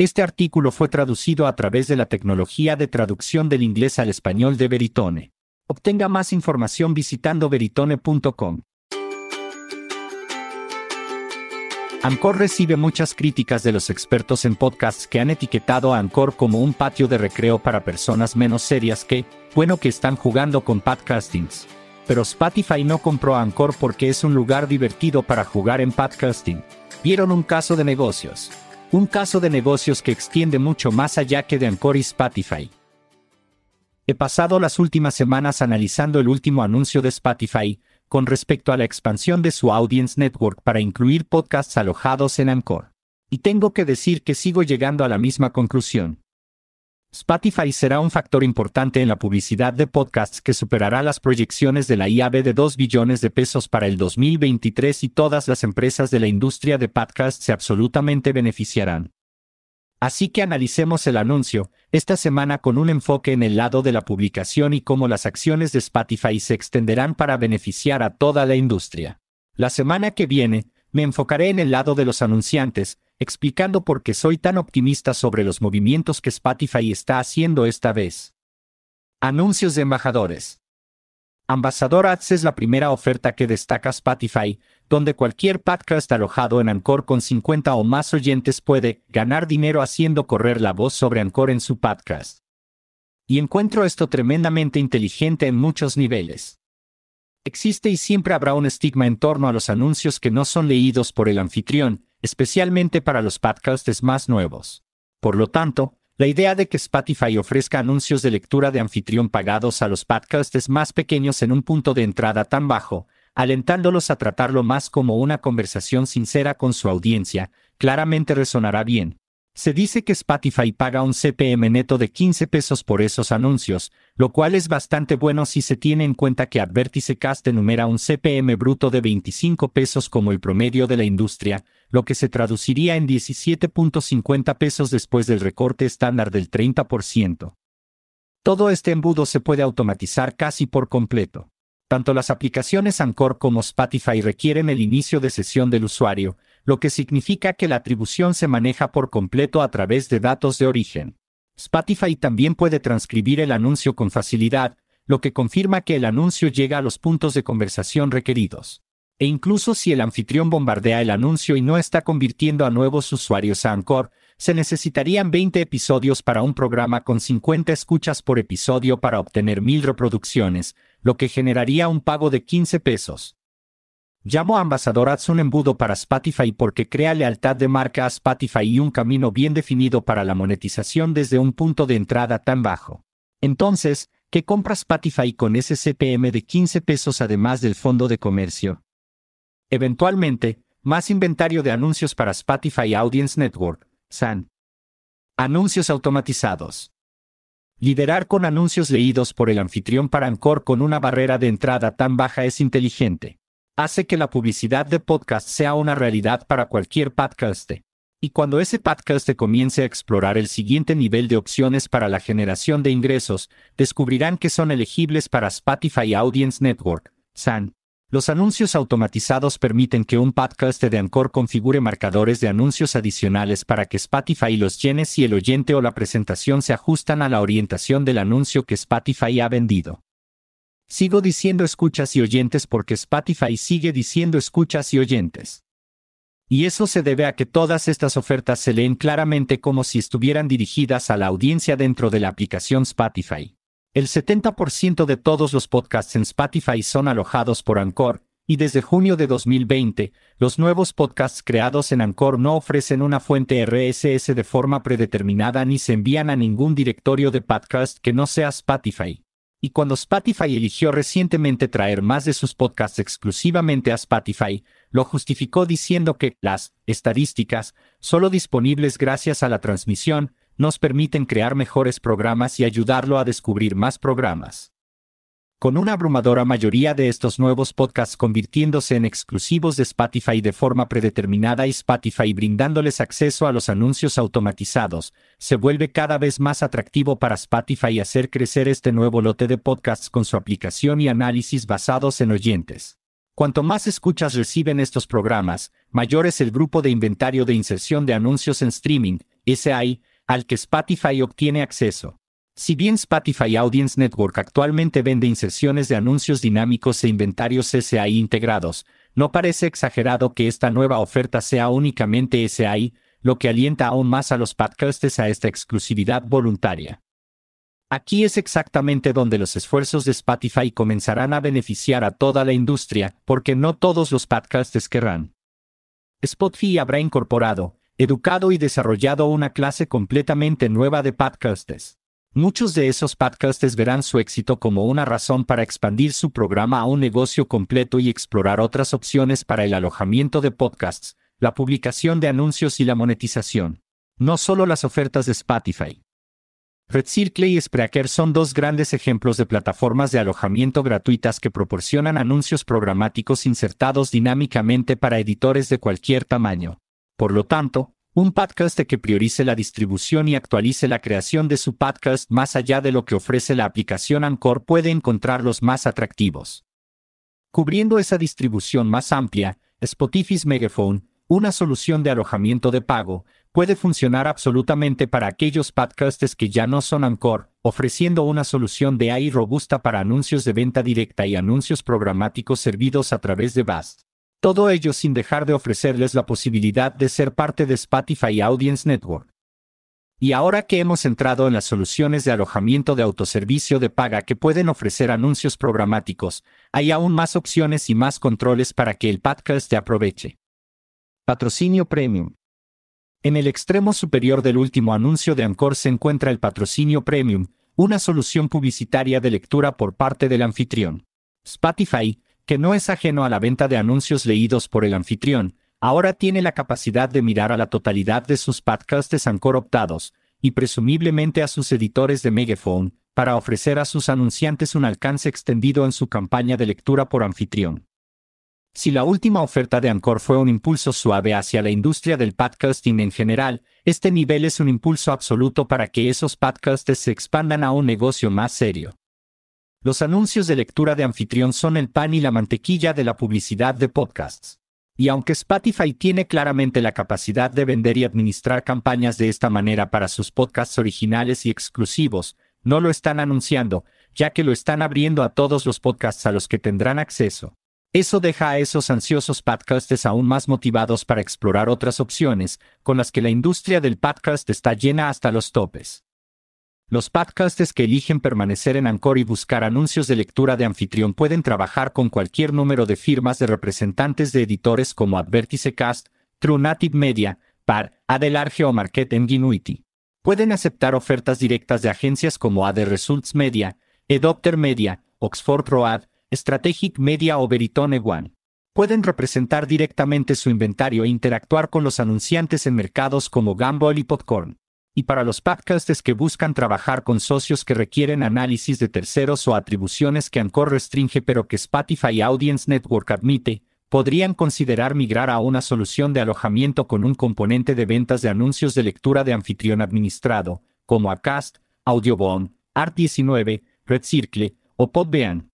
Este artículo fue traducido a través de la tecnología de traducción del inglés al español de Veritone. Obtenga más información visitando veritone.com. Anchor recibe muchas críticas de los expertos en podcasts que han etiquetado a Anchor como un patio de recreo para personas menos serias que, bueno, que están jugando con podcastings. Pero Spotify no compró a Anchor porque es un lugar divertido para jugar en podcasting. Vieron un caso de negocios. Un caso de negocios que extiende mucho más allá que de Anchor y Spotify. He pasado las últimas semanas analizando el último anuncio de Spotify, con respecto a la expansión de su Audience Network para incluir podcasts alojados en Anchor. Y tengo que decir que sigo llegando a la misma conclusión. Spotify será un factor importante en la publicidad de podcasts que superará las proyecciones de la IAB de 2 billones de pesos para el 2023 y todas las empresas de la industria de podcasts se absolutamente beneficiarán. Así que analicemos el anuncio, esta semana con un enfoque en el lado de la publicación y cómo las acciones de Spotify se extenderán para beneficiar a toda la industria. La semana que viene, me enfocaré en el lado de los anunciantes, explicando por qué soy tan optimista sobre los movimientos que Spotify está haciendo esta vez. Anuncios de embajadores. Ambassador Ads es la primera oferta que destaca Spotify, donde cualquier podcast alojado en Anchor con 50 o más oyentes puede ganar dinero haciendo correr la voz sobre Anchor en su podcast. Y encuentro esto tremendamente inteligente en muchos niveles. Existe y siempre habrá un estigma en torno a los anuncios que no son leídos por el anfitrión, especialmente para los podcasts más nuevos. Por lo tanto, la idea de que Spotify ofrezca anuncios de lectura de anfitrión pagados a los podcasts más pequeños en un punto de entrada tan bajo, alentándolos a tratarlo más como una conversación sincera con su audiencia, claramente resonará bien. Se dice que Spotify paga un CPM neto de 15 pesos por esos anuncios, lo cual es bastante bueno si se tiene en cuenta que Advertisecast enumera un CPM bruto de 25 pesos como el promedio de la industria, lo que se traduciría en 17.50 pesos después del recorte estándar del 30%. Todo este embudo se puede automatizar casi por completo. Tanto las aplicaciones Anchor como Spotify requieren el inicio de sesión del usuario, lo que significa que la atribución se maneja por completo a través de datos de origen. Spotify también puede transcribir el anuncio con facilidad, lo que confirma que el anuncio llega a los puntos de conversación requeridos. E incluso si el anfitrión bombardea el anuncio y no está convirtiendo a nuevos usuarios a Anchor, se necesitarían 20 episodios para un programa con 50 escuchas por episodio para obtener 1000 reproducciones, lo que generaría un pago de 15 pesos. Llamo a Ambassador Ads un embudo para Spotify porque crea lealtad de marca a Spotify y un camino bien definido para la monetización desde un punto de entrada tan bajo. Entonces, ¿qué compra Spotify con ese CPM de 15 pesos además del fondo de comercio? Eventualmente, más inventario de anuncios para Spotify Audience Network, SAN. Anuncios automatizados. Liderar con anuncios leídos por el anfitrión para Anchor con una barrera de entrada tan baja es inteligente hace que la publicidad de podcast sea una realidad para cualquier podcast. Y cuando ese podcast comience a explorar el siguiente nivel de opciones para la generación de ingresos, descubrirán que son elegibles para Spotify Audience Network, SAN. Los anuncios automatizados permiten que un podcast de Anchor configure marcadores de anuncios adicionales para que Spotify los llene si el oyente o la presentación se ajustan a la orientación del anuncio que Spotify ha vendido. Sigo diciendo escuchas y oyentes porque Spotify sigue diciendo escuchas y oyentes. Y eso se debe a que todas estas ofertas se leen claramente como si estuvieran dirigidas a la audiencia dentro de la aplicación Spotify. El 70% de todos los podcasts en Spotify son alojados por Anchor, y desde junio de 2020, los nuevos podcasts creados en Anchor no ofrecen una fuente RSS de forma predeterminada ni se envían a ningún directorio de podcast que no sea Spotify. Y cuando Spotify eligió recientemente traer más de sus podcasts exclusivamente a Spotify, lo justificó diciendo que las estadísticas, solo disponibles gracias a la transmisión, nos permiten crear mejores programas y ayudarlo a descubrir más programas con una abrumadora mayoría de estos nuevos podcasts convirtiéndose en exclusivos de Spotify de forma predeterminada y Spotify brindándoles acceso a los anuncios automatizados, se vuelve cada vez más atractivo para Spotify hacer crecer este nuevo lote de podcasts con su aplicación y análisis basados en oyentes. Cuanto más escuchas reciben estos programas, mayor es el grupo de inventario de inserción de anuncios en streaming, SAI, al que Spotify obtiene acceso. Si bien Spotify Audience Network actualmente vende inserciones de anuncios dinámicos e inventarios SAI integrados, no parece exagerado que esta nueva oferta sea únicamente SAI, lo que alienta aún más a los podcasters a esta exclusividad voluntaria. Aquí es exactamente donde los esfuerzos de Spotify comenzarán a beneficiar a toda la industria, porque no todos los podcasters querrán. Spotify habrá incorporado, educado y desarrollado una clase completamente nueva de podcasters. Muchos de esos podcasters verán su éxito como una razón para expandir su programa a un negocio completo y explorar otras opciones para el alojamiento de podcasts, la publicación de anuncios y la monetización. No solo las ofertas de Spotify. RedCircle y Spreaker son dos grandes ejemplos de plataformas de alojamiento gratuitas que proporcionan anuncios programáticos insertados dinámicamente para editores de cualquier tamaño. Por lo tanto, un podcast que priorice la distribución y actualice la creación de su podcast más allá de lo que ofrece la aplicación Anchor puede encontrarlos más atractivos. Cubriendo esa distribución más amplia, Spotify's Megaphone, una solución de alojamiento de pago, puede funcionar absolutamente para aquellos podcasts que ya no son Anchor, ofreciendo una solución de AI robusta para anuncios de venta directa y anuncios programáticos servidos a través de BAST. Todo ello sin dejar de ofrecerles la posibilidad de ser parte de Spotify Audience Network. Y ahora que hemos entrado en las soluciones de alojamiento de autoservicio de paga que pueden ofrecer anuncios programáticos, hay aún más opciones y más controles para que el podcast te aproveche. Patrocinio Premium. En el extremo superior del último anuncio de Anchor se encuentra el patrocinio Premium, una solución publicitaria de lectura por parte del anfitrión. Spotify, que no es ajeno a la venta de anuncios leídos por el anfitrión, ahora tiene la capacidad de mirar a la totalidad de sus podcasts Anchor optados, y presumiblemente a sus editores de Megaphone, para ofrecer a sus anunciantes un alcance extendido en su campaña de lectura por anfitrión. Si la última oferta de Anchor fue un impulso suave hacia la industria del podcasting en general, este nivel es un impulso absoluto para que esos podcasts se expandan a un negocio más serio. Los anuncios de lectura de anfitrión son el pan y la mantequilla de la publicidad de podcasts. Y aunque Spotify tiene claramente la capacidad de vender y administrar campañas de esta manera para sus podcasts originales y exclusivos, no lo están anunciando, ya que lo están abriendo a todos los podcasts a los que tendrán acceso. Eso deja a esos ansiosos podcasters aún más motivados para explorar otras opciones, con las que la industria del podcast está llena hasta los topes. Los podcasters que eligen permanecer en Anchor y buscar anuncios de lectura de anfitrión pueden trabajar con cualquier número de firmas de representantes de editores como Advertisecast, True Native Media, PAR, Adelarge o Market Ingenuity. Pueden aceptar ofertas directas de agencias como Ad Results Media, Edopter Media, Oxford Road, Strategic Media o Veritone One. Pueden representar directamente su inventario e interactuar con los anunciantes en mercados como Gamble y Popcorn. Y para los podcasts que buscan trabajar con socios que requieren análisis de terceros o atribuciones que Anchor restringe pero que Spotify Audience Network admite, podrían considerar migrar a una solución de alojamiento con un componente de ventas de anuncios de lectura de anfitrión administrado, como Acast, Audiobone, Art19, Red Circle o Podbean.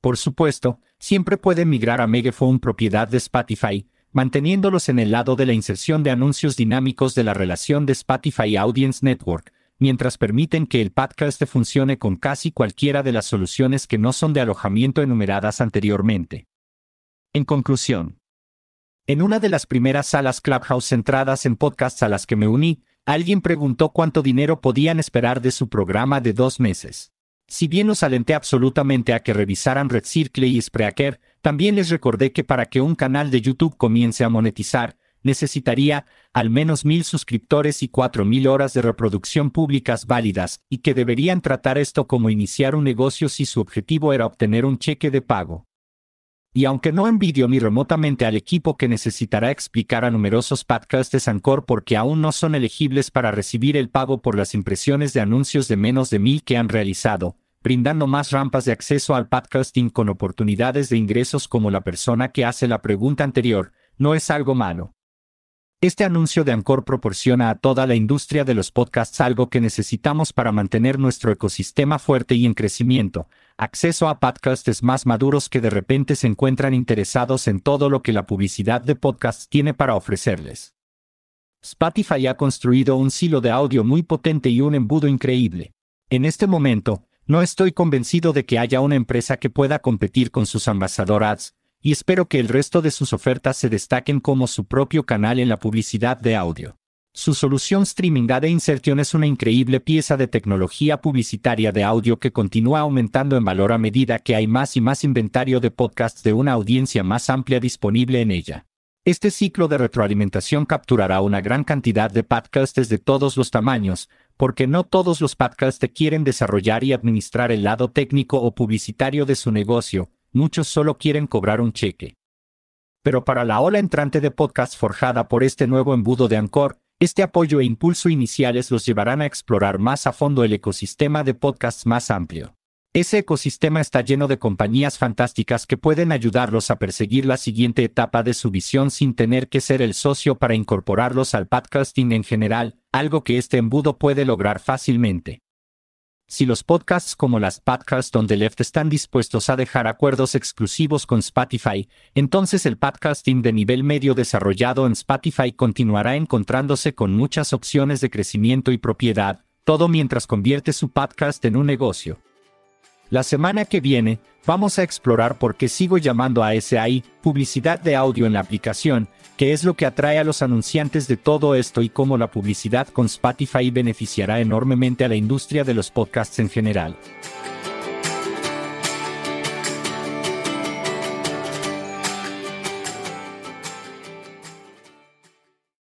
Por supuesto, siempre pueden migrar a Megaphone propiedad de Spotify, manteniéndolos en el lado de la inserción de anuncios dinámicos de la relación de Spotify Audience Network, mientras permiten que el podcast funcione con casi cualquiera de las soluciones que no son de alojamiento enumeradas anteriormente. En conclusión, en una de las primeras salas Clubhouse centradas en podcasts a las que me uní, alguien preguntó cuánto dinero podían esperar de su programa de dos meses. Si bien los alenté absolutamente a que revisaran Red Circle y Spreaker, también les recordé que para que un canal de YouTube comience a monetizar, necesitaría al menos mil suscriptores y cuatro mil horas de reproducción públicas válidas, y que deberían tratar esto como iniciar un negocio si su objetivo era obtener un cheque de pago. Y aunque no envidio ni remotamente al equipo que necesitará explicar a numerosos podcasts de Sancor porque aún no son elegibles para recibir el pago por las impresiones de anuncios de menos de mil que han realizado, brindando más rampas de acceso al podcasting con oportunidades de ingresos como la persona que hace la pregunta anterior, no es algo malo. Este anuncio de Anchor proporciona a toda la industria de los podcasts algo que necesitamos para mantener nuestro ecosistema fuerte y en crecimiento, acceso a podcasts más maduros que de repente se encuentran interesados en todo lo que la publicidad de podcasts tiene para ofrecerles. Spotify ha construido un silo de audio muy potente y un embudo increíble. En este momento, no estoy convencido de que haya una empresa que pueda competir con sus Ambassador Ads, y espero que el resto de sus ofertas se destaquen como su propio canal en la publicidad de audio. Su solución Streaming Ad Insertion es una increíble pieza de tecnología publicitaria de audio que continúa aumentando en valor a medida que hay más y más inventario de podcasts de una audiencia más amplia disponible en ella. Este ciclo de retroalimentación capturará una gran cantidad de podcasts de todos los tamaños, porque no todos los podcasts quieren desarrollar y administrar el lado técnico o publicitario de su negocio, muchos solo quieren cobrar un cheque. Pero para la ola entrante de podcast forjada por este nuevo embudo de Anchor, este apoyo e impulso iniciales los llevarán a explorar más a fondo el ecosistema de podcasts más amplio. Ese ecosistema está lleno de compañías fantásticas que pueden ayudarlos a perseguir la siguiente etapa de su visión sin tener que ser el socio para incorporarlos al podcasting en general, algo que este embudo puede lograr fácilmente. Si los podcasts como las podcasts on the left están dispuestos a dejar acuerdos exclusivos con Spotify, entonces el podcasting de nivel medio desarrollado en Spotify continuará encontrándose con muchas opciones de crecimiento y propiedad, todo mientras convierte su podcast en un negocio. La semana que viene, vamos a explorar por qué sigo llamando a SAI publicidad de audio en la aplicación, qué es lo que atrae a los anunciantes de todo esto y cómo la publicidad con Spotify beneficiará enormemente a la industria de los podcasts en general.